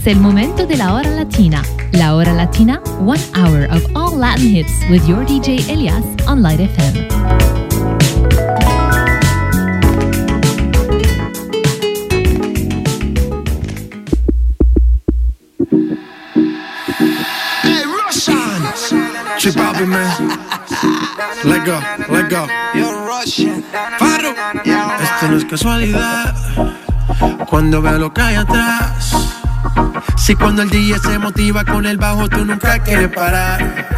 Es el momento de la hora latina. La hora latina, one hour of all Latin hits with your DJ Elias on Light FM. Hey, Russian! Chip out man. Let go, let go. You're Russian. Paro. Esto no es casualidad. Cuando veo lo que hay atrás. Si cuando el DJ se motiva con el bajo, tú nunca quieres parar.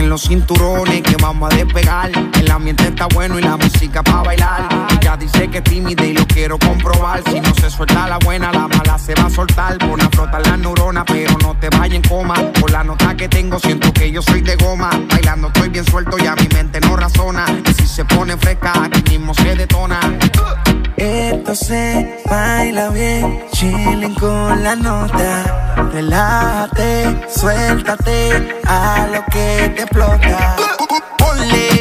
En los cinturones que vamos a despegar. El ambiente está bueno y la música pa' bailar. Ella dice que es tímida y lo quiero comprobar. Si no se suelta la buena, la mala se va a soltar. Pon a flotar la neurona, pero no te vayas en coma. Por la nota que tengo, siento que yo soy de goma. Bailando estoy bien suelto y a mi mente no razona. Y si se pone fresca, aquí mismo se detona. Esto se baila bien, chilling con la nota. Relájate, suéltate a lo que te explota. Ponle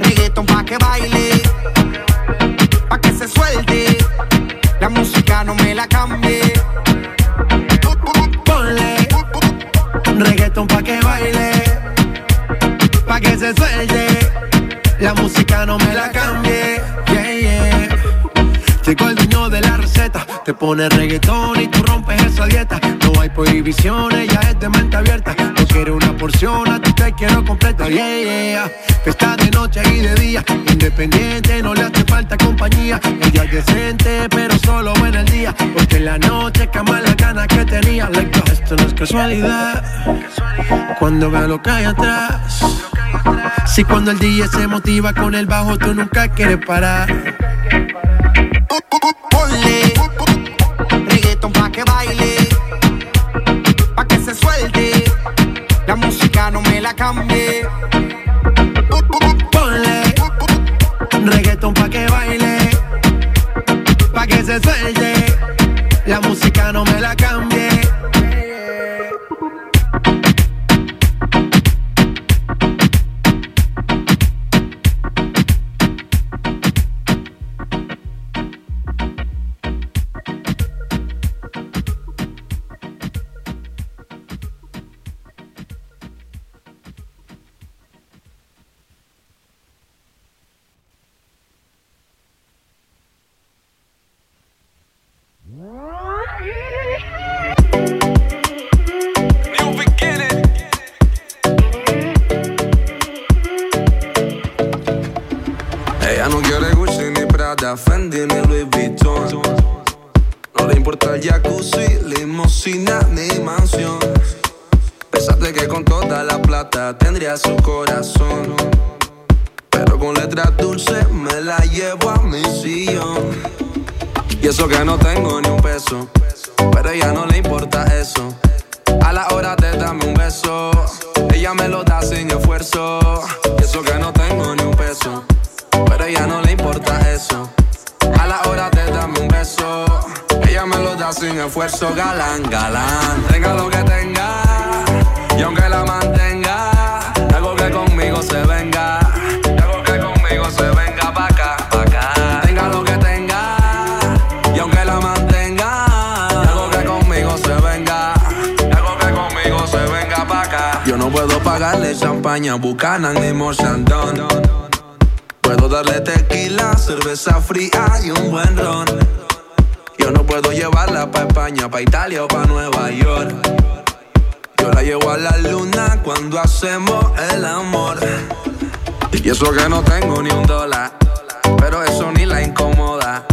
reggaeton pa' que baile, pa' que se suelte. La música no me la cambie. Ponle reggaeton pa' que baile, pa' que se suelte. La música no me la cambie. Yeah, yeah. Llegó el dueño de la receta, te pone reggaetón y tú rompes esa dieta. Hay prohibiciones, ya es de mente abierta. No quiero una porción, a ti te quiero completa. Yeah, yeah. Está de noche y de día, independiente, no le hace falta compañía. Ella es decente, pero solo en el día. Porque en la noche cama las ganas que tenía. Like, esto no es casualidad. Cuando veo lo que hay atrás. Si cuando el DJ se motiva con el bajo, tú nunca quieres parar. Ponle reggaeton pa' que baile, La música no me la cambie. Ponle reggaeton pa' que baile, pa' que se suelte. El jacuzzi, limusina ni mansión. Pensaste que con toda la plata tendría su corazón. Pero con letras dulces me la llevo a mi sillón. Y eso que no tengo ni un peso. Pero a ella no le importa eso. A la hora de darme un beso, ella me lo da sin esfuerzo. Y eso que no tengo ni un peso. Pero a ella no le importa eso. A la hora de darme un beso, sin esfuerzo. Galán, galán. Tenga lo que tenga. Y aunque la mantenga, algo que conmigo se venga. Algo que conmigo se venga pa' acá, pa' acá. Tenga lo que tenga. Y aunque la mantenga, algo que conmigo se venga. Algo que conmigo se venga pa' acá. Yo no puedo pagarle champaña, bucana ni Mochandon. Puedo darle tequila, cerveza fría y un buen ron. Yo no puedo llevarla pa' España, pa' Italia o pa' Nueva York. Yo la llevo a la luna cuando hacemos el amor. Y eso que no tengo ni un dólar, pero eso ni la incomoda.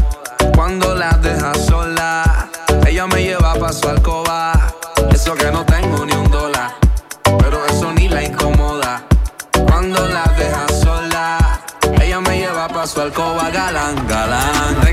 Cuando la deja sola, ella me lleva pa' su alcoba. Eso que no tengo ni un dólar, pero eso ni la incomoda. Cuando la deja sola, ella me lleva pa' su alcoba, galán, galán.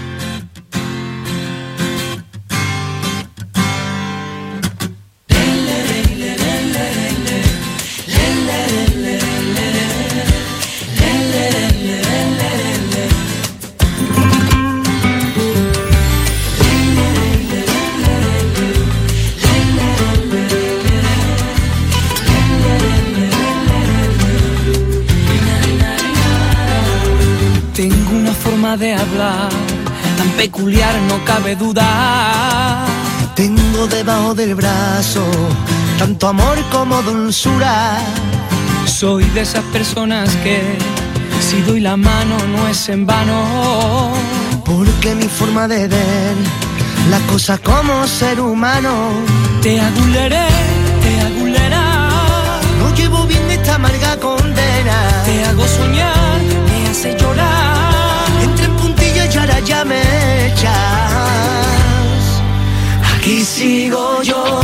Forma de hablar tan peculiar, no cabe duda. Tengo debajo del brazo tanto amor como dulzura. Soy de esas personas que si doy la mano no es en vano. Porque mi forma de ver las cosas como ser humano. Te aguleré, te agulerá. No llevo bien esta amarga condena. Te hago soñar, me hace llorar. Aquí sigo yo,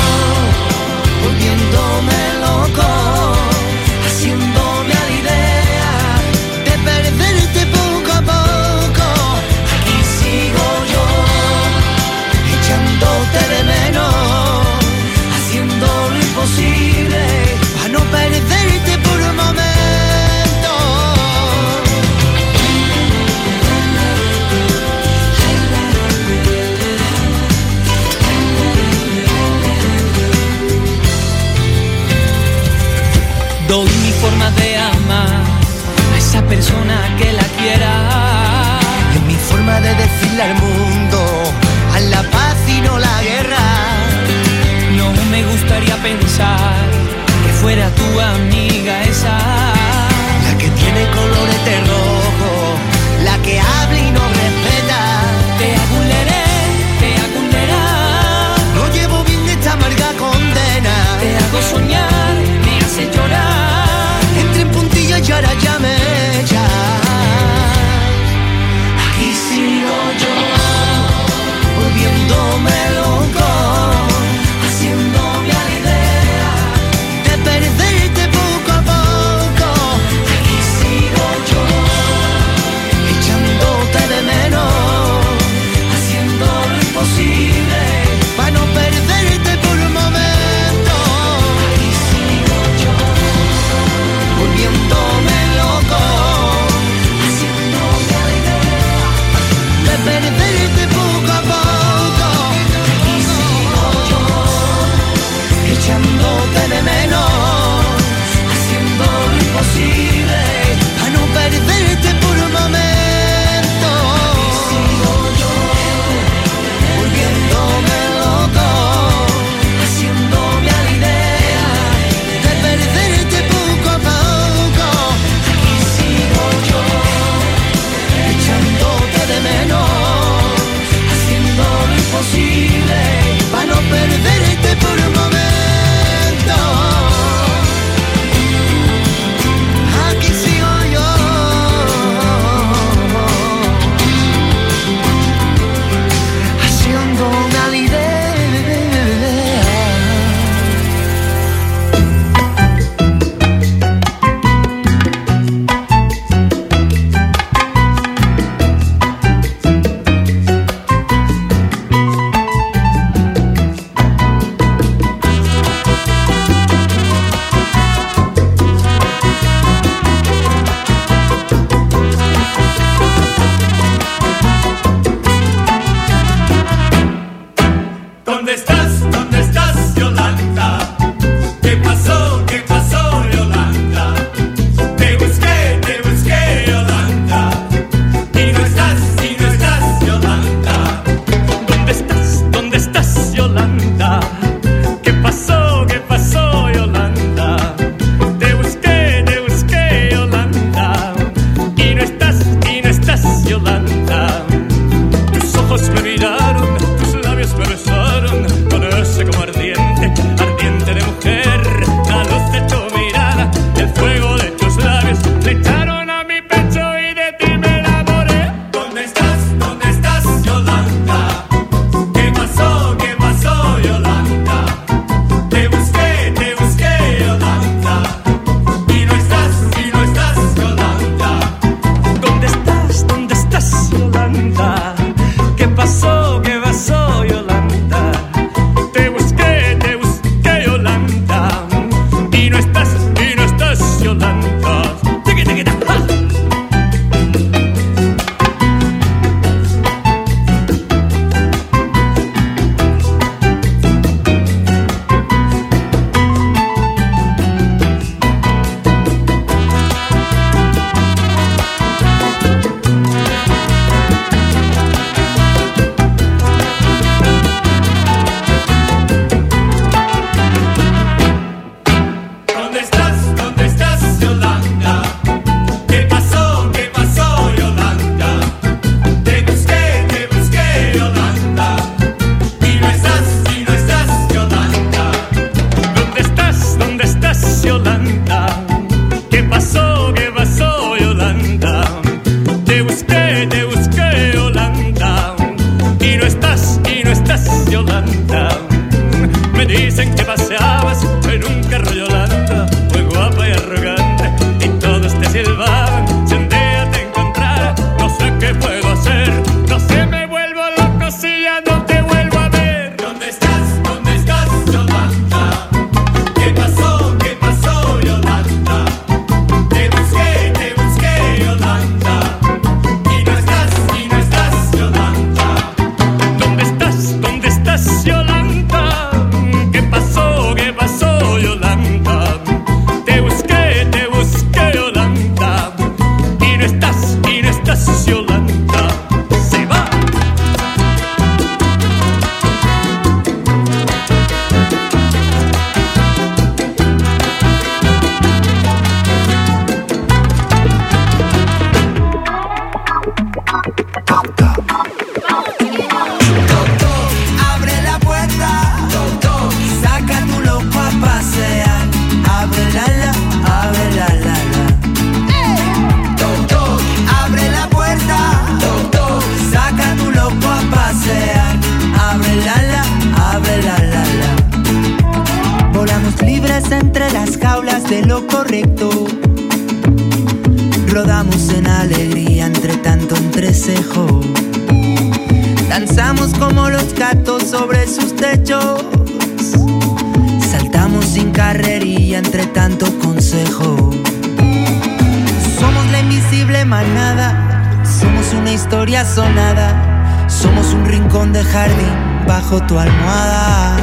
historia sonada. Somos un rincón de jardín bajo tu almohada.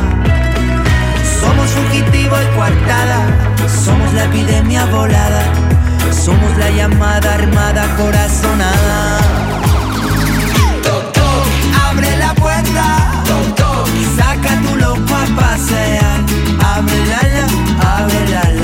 Somos fugitivo y coartada. Somos la epidemia volada. Somos la llamada armada corazonada. Abre la puerta, saca tu loco a pasear. Abre la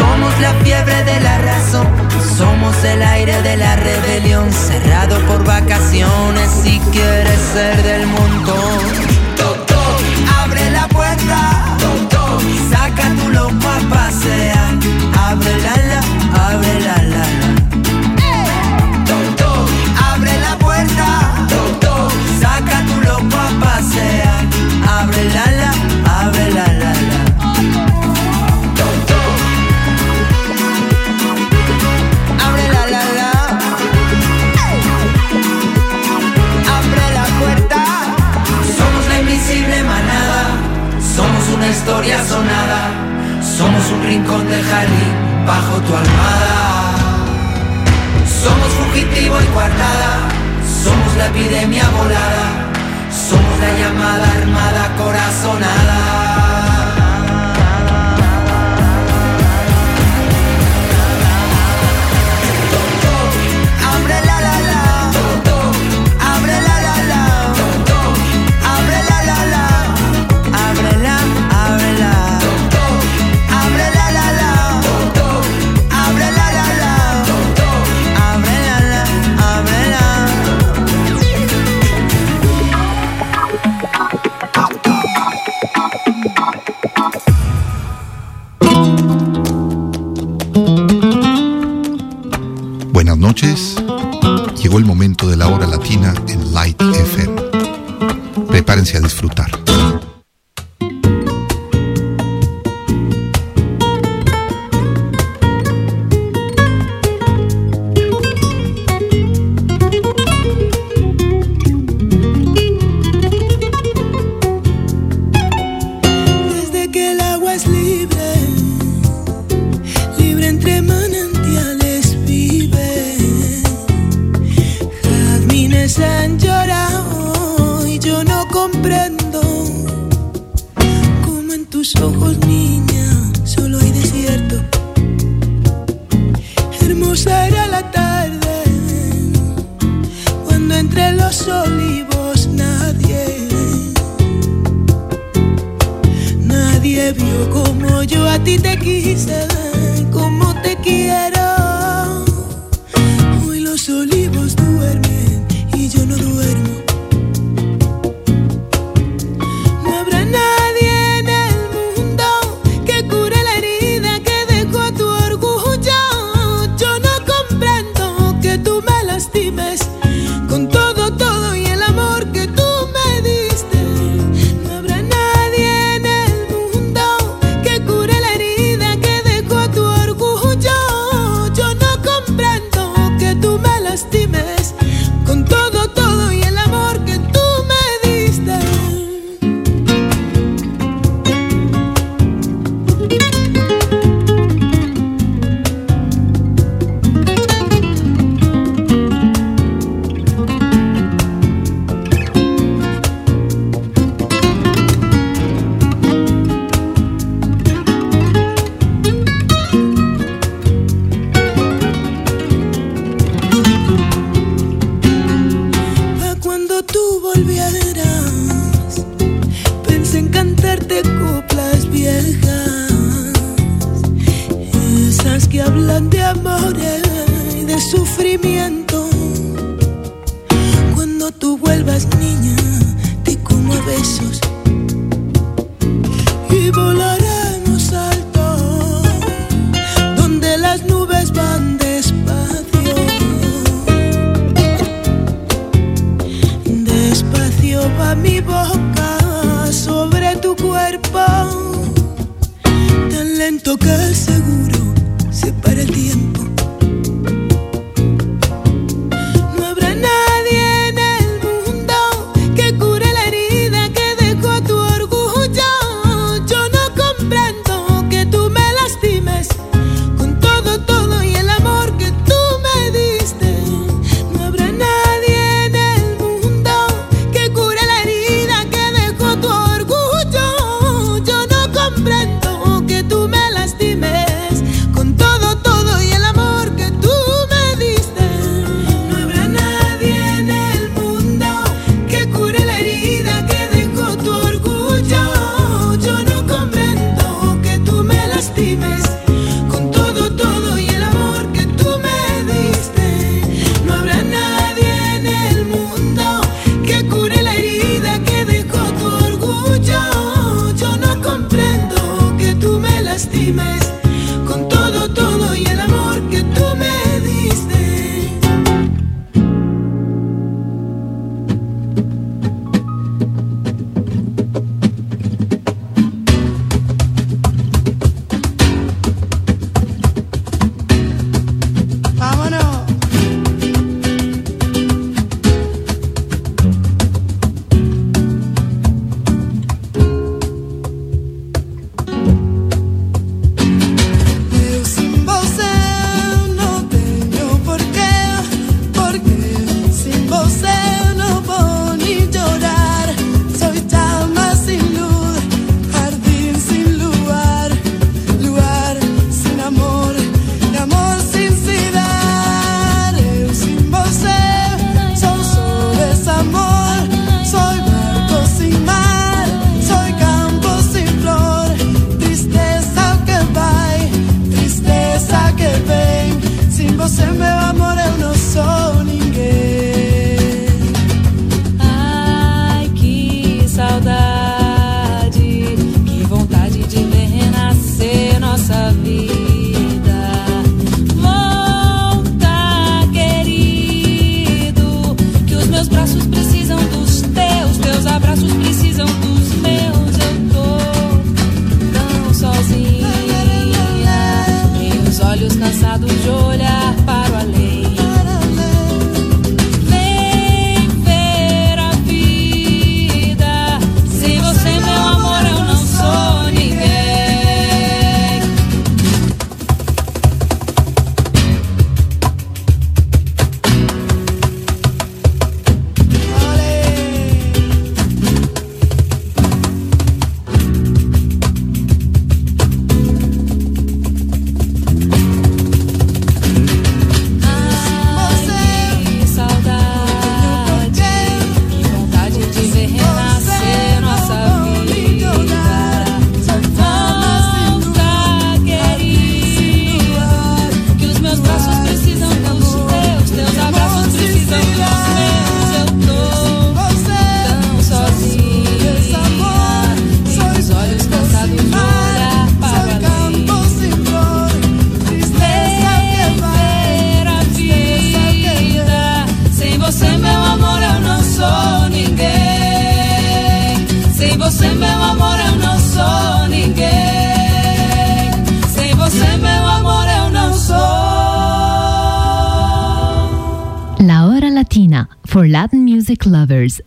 Somos la fiebre de la razón, somos el aire de la rebelión, cerrado por vacaciones si quieres ser del montón. Toc, abre la puerta, toc, saca tu loco a pasear, abre la la, abre la la la. Abre la puerta, toc, saca tu loco a pasear, abre la la, abre la sonada. Somos un rincón de jardín bajo tu almada. Somos fugitivo y guardada, Somos la epidemia volada. Somos la llamada armada corazonada. noches. Llegó el momento de la hora latina en Light FM. Prepárense a disfrutar.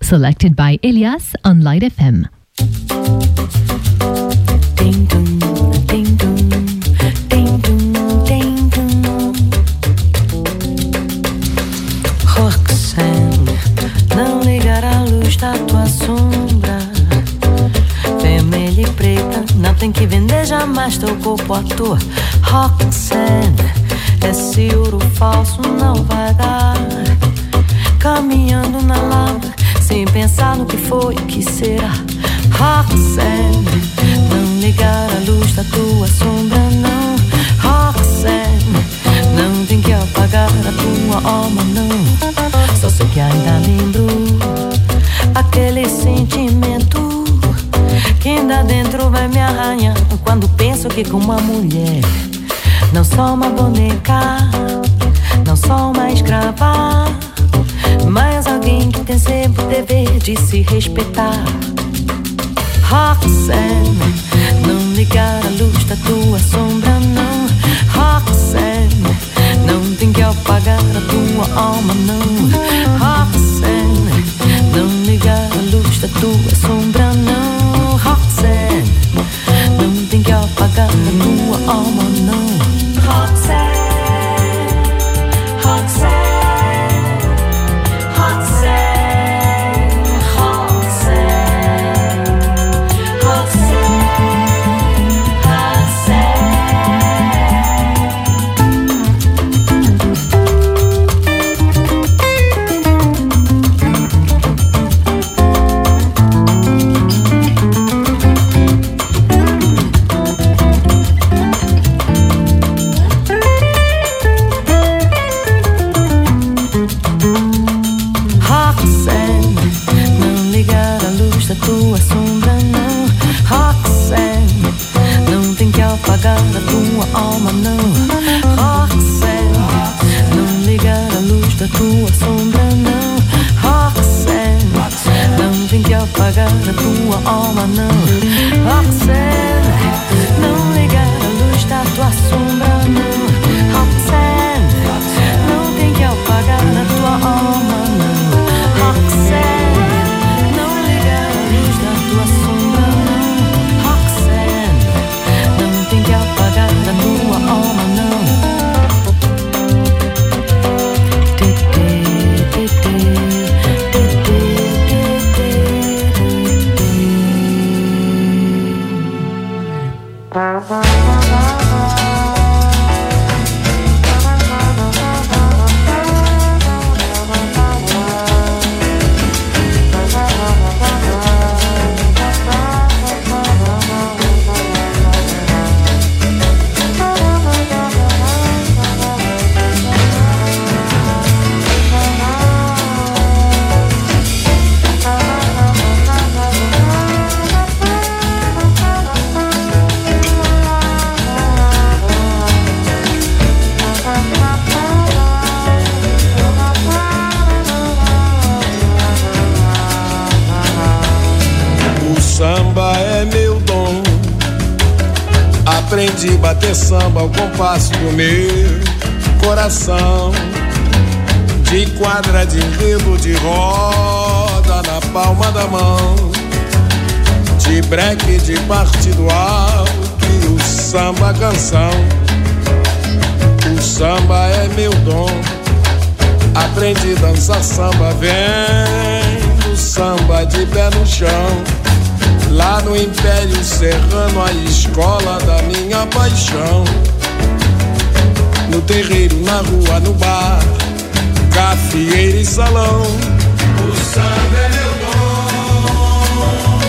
Selected by Elias on Light FM. o que foi, o que será? Roxanne, é, não negar a luz da tua sombra, não. Roxanne, é, não tem que apagar a tua alma, não. Só sei que ainda lembro aquele sentimento que ainda dentro vai me arranhar quando penso que com uma mulher, não só uma boneca. dever de se respeitar. Roxanne, não ligar a luz da tua sombra, não. Roxanne, não tem que apagar a tua alma, não. Roxanne, não ligar a luz da tua sombra, não. Serrano, a escola da minha paixão. No terreiro, na rua, no bar, cafieira e salão. O samba é meu dom.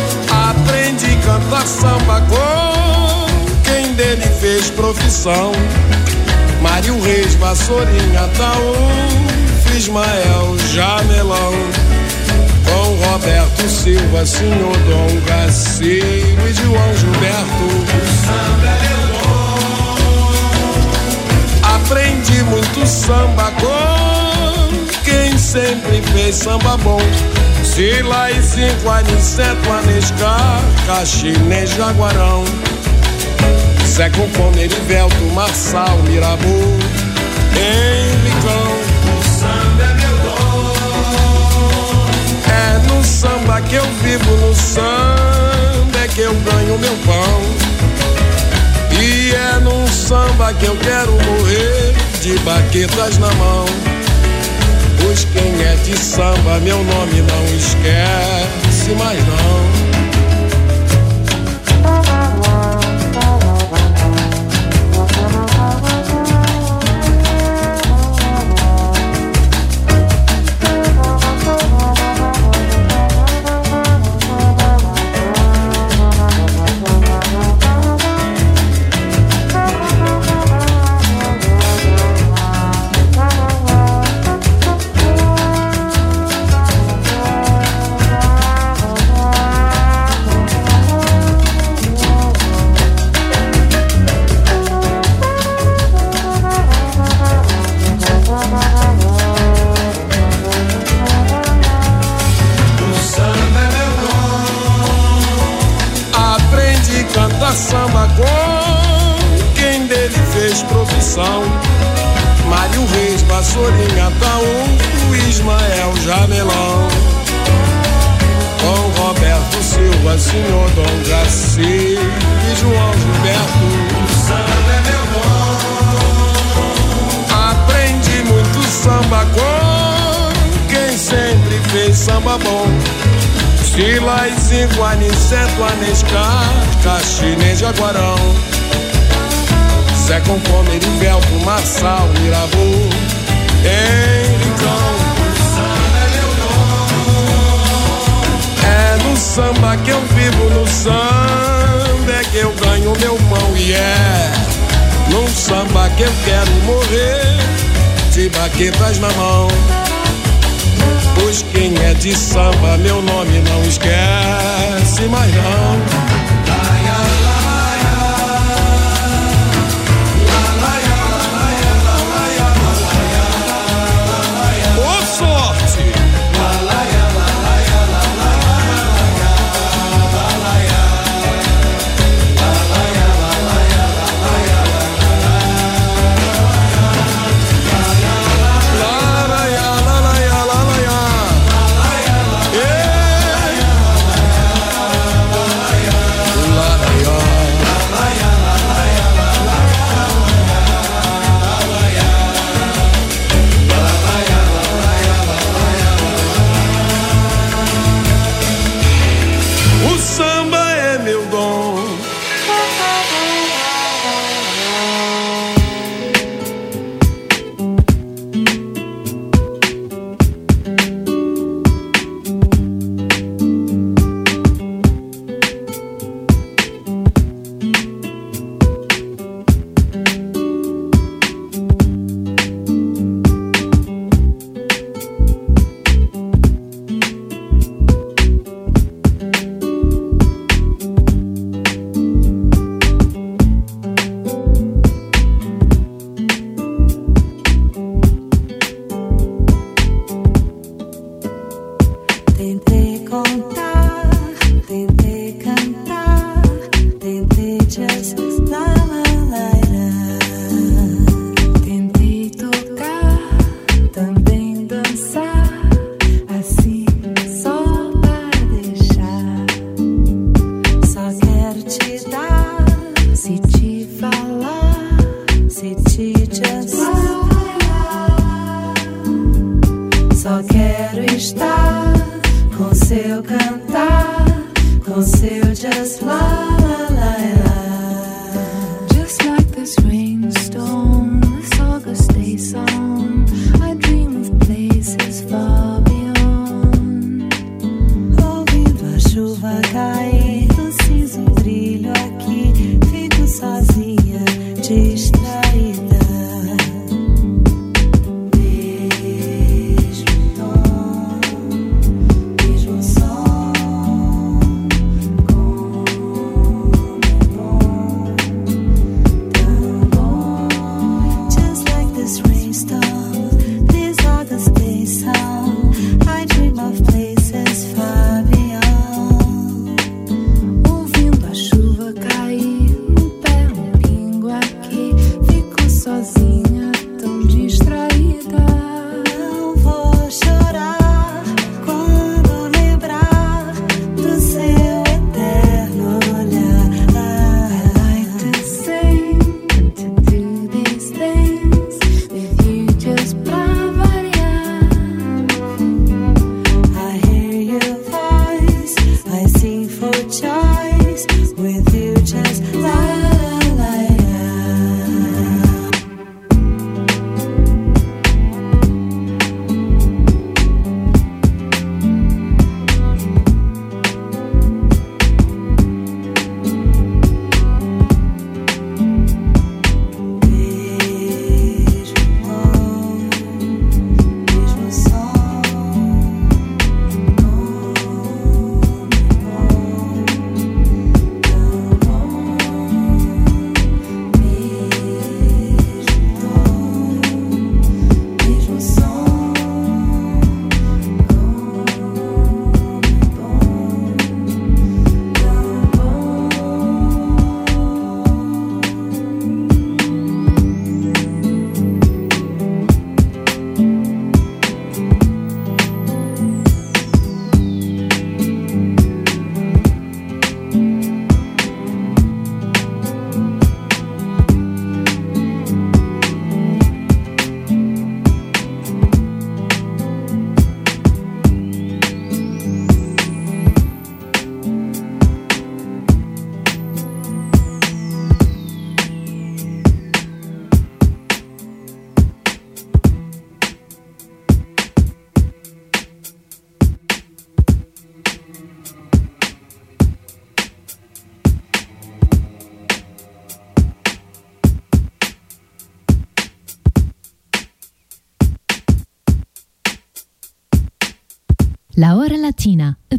Aprendi a cantar samba com quem dele fez profissão. Mário Reis, Vassourinha, Taú, Ismael, Jamelão. Roberto Silva, Senhor Dom Gacio e João Gilberto. O samba é dom. Aprendi muito samba com quem sempre fez samba bom. Sila e cinco, Aniceto, Anescar, Caxinês, Jaguarão. Zé Concome, Erivelto, Marçal, Mirabu. Samba que eu vivo, no samba é que eu ganho meu pão. E é num samba que eu quero morrer, de baquetas na mão. Pois quem é de samba, meu nome não esquece mais não. Samba bom. Sila e cinco, Aniceto, Anescar, Caxinês, Jaguarão. Zé Concome, Erivelto, Marçal, Mirabu, Henricão. É no samba que eu vivo, no samba é que eu ganho meu pão e é num samba que eu quero morrer, de baquetas na mão. Quem é de samba, meu nome não esquece mais não.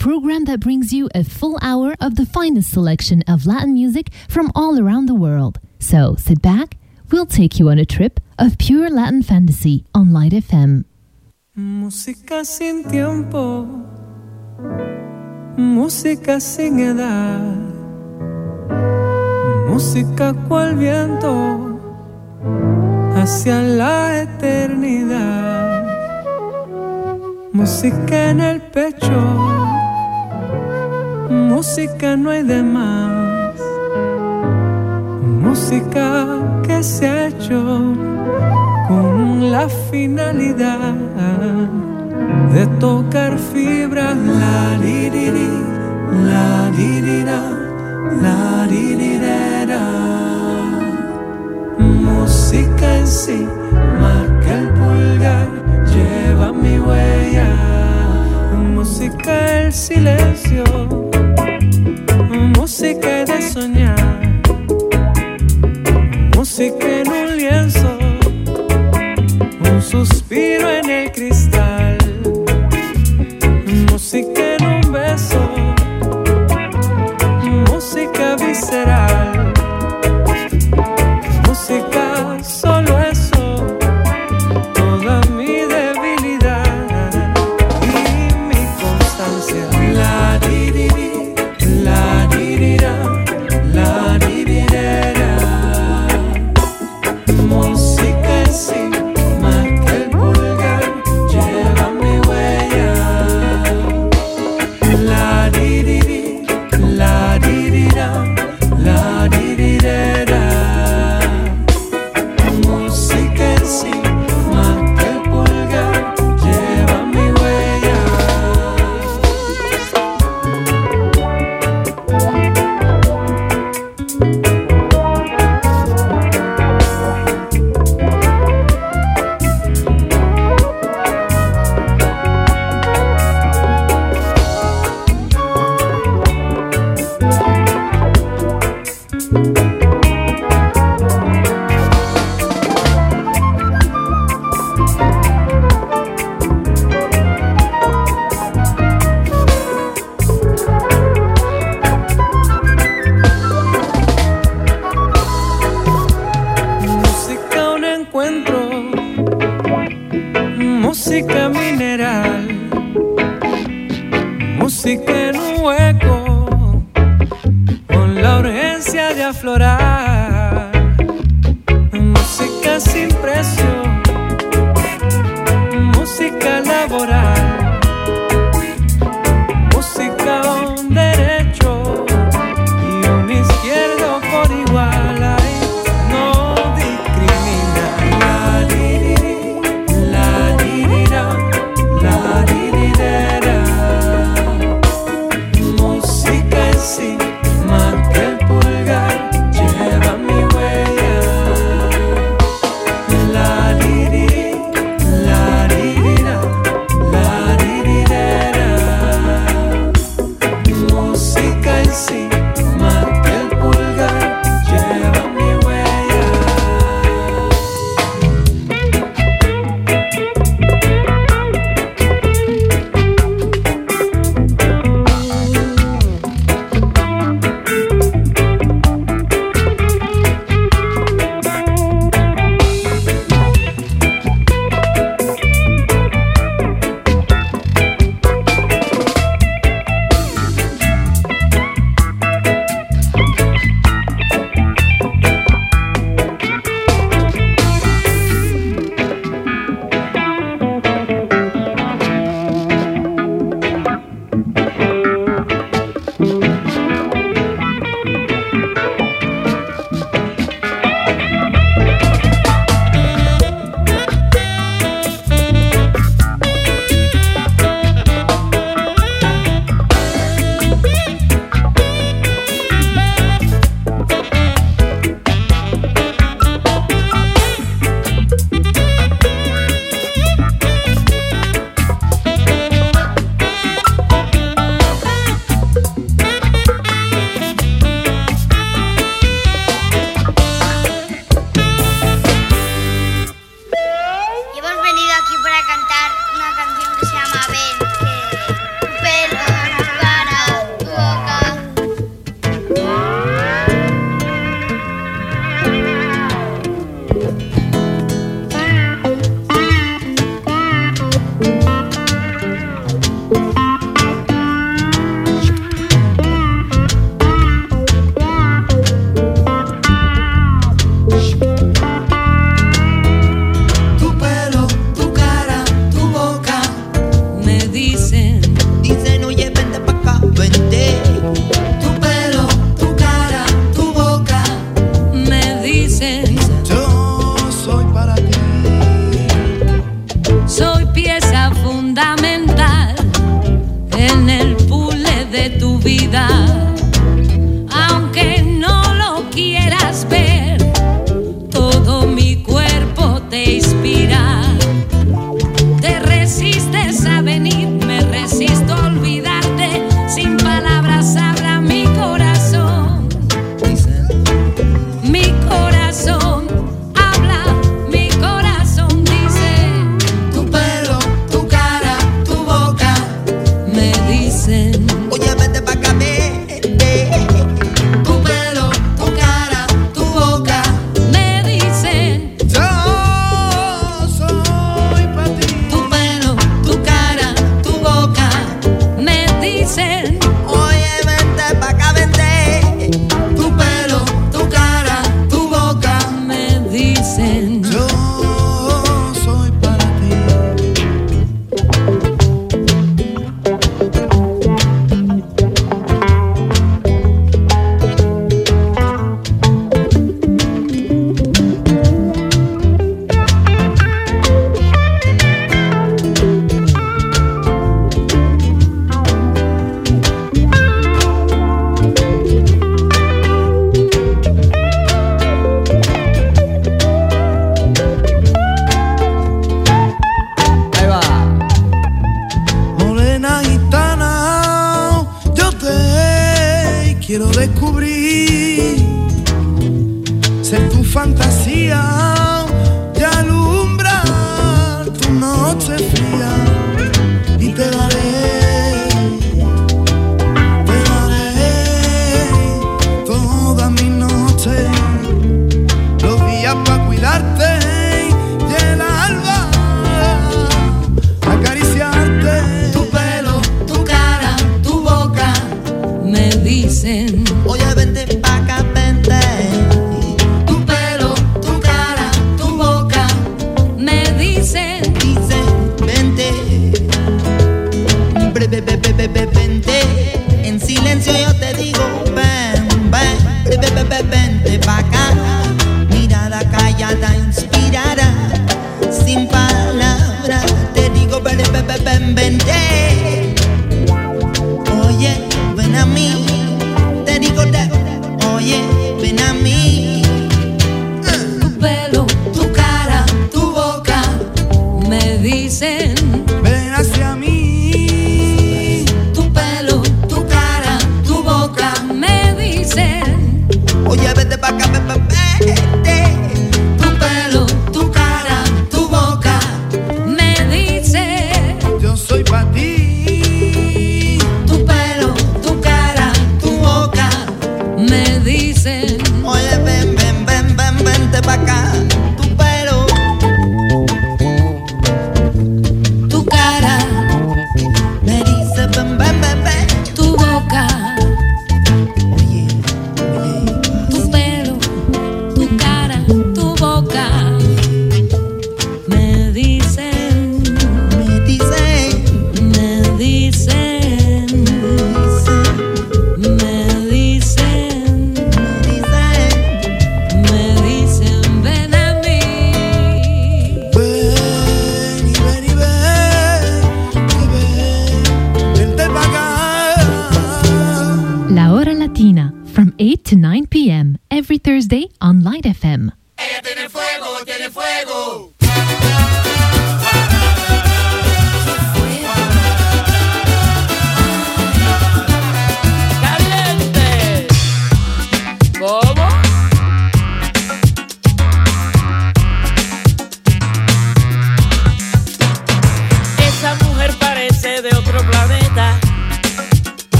Program that brings you a full hour of the finest selection of Latin music from all around the world. So sit back, we'll take you on a trip of pure Latin fantasy on Light FM. Música sin tiempo, música sin edad, música cual viento hacia la eternidad, música en el pecho, música no hay de más, música que se ha hecho con la finalidad de tocar fibras. La di di di, la di di da, la di di da. Música en sí, marca el pulgar, lleva mi huella. Música el silencio, música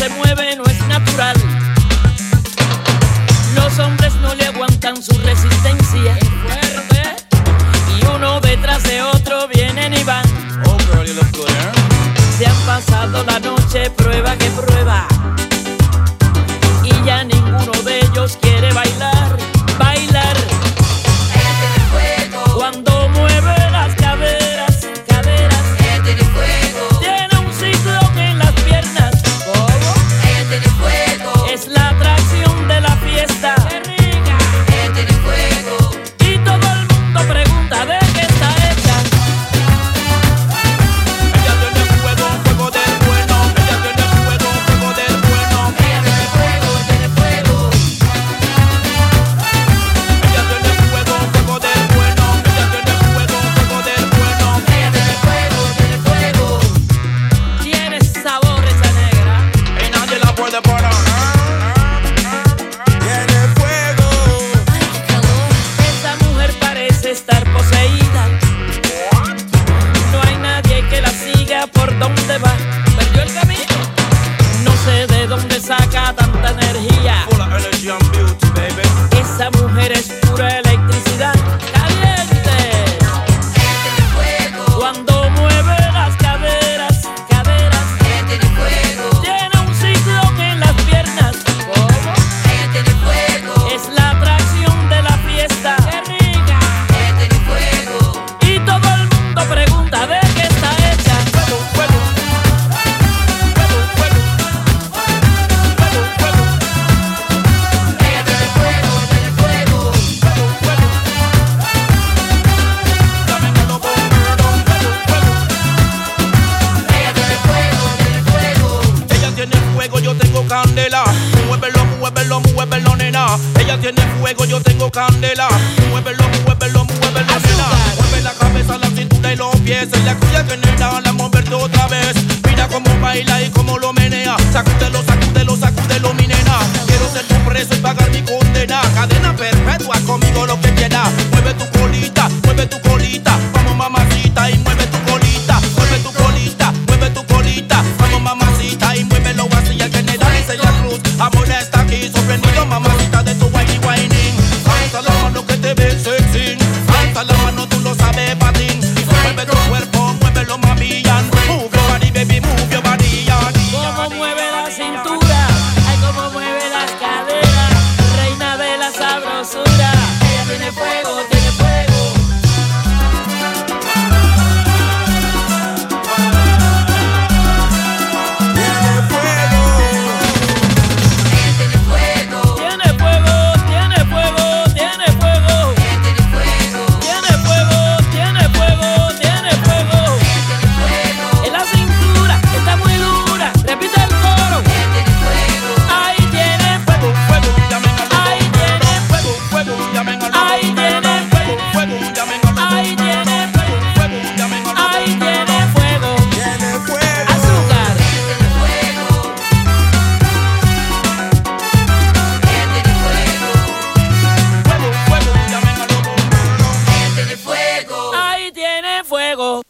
se mueve yo tengo candela. Muévelo, muévelo, muévelo, nena. Mueve la cabeza, la cintura y los pies. Es la cuya que nena, la moverte otra vez. Mira cómo baila y cómo lo menea. Sacúdelo, sacúdelo, sacúdelo, mi nena. Quiero ser tu preso y pagar mi condena. Cadena perpetua, conmigo lo que quieras. Mueve tu colita, mueve tu colita. fuego.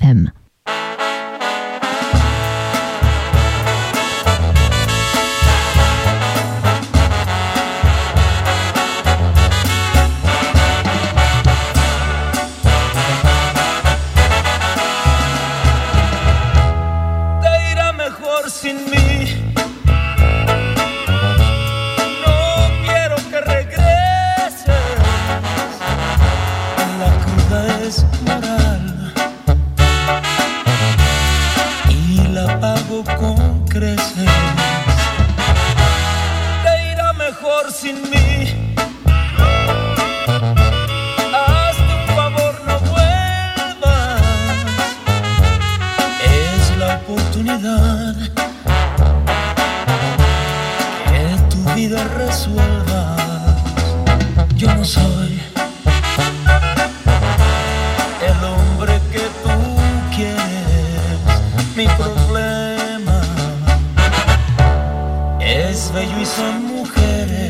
FM. mi problema es bello y son mujeres.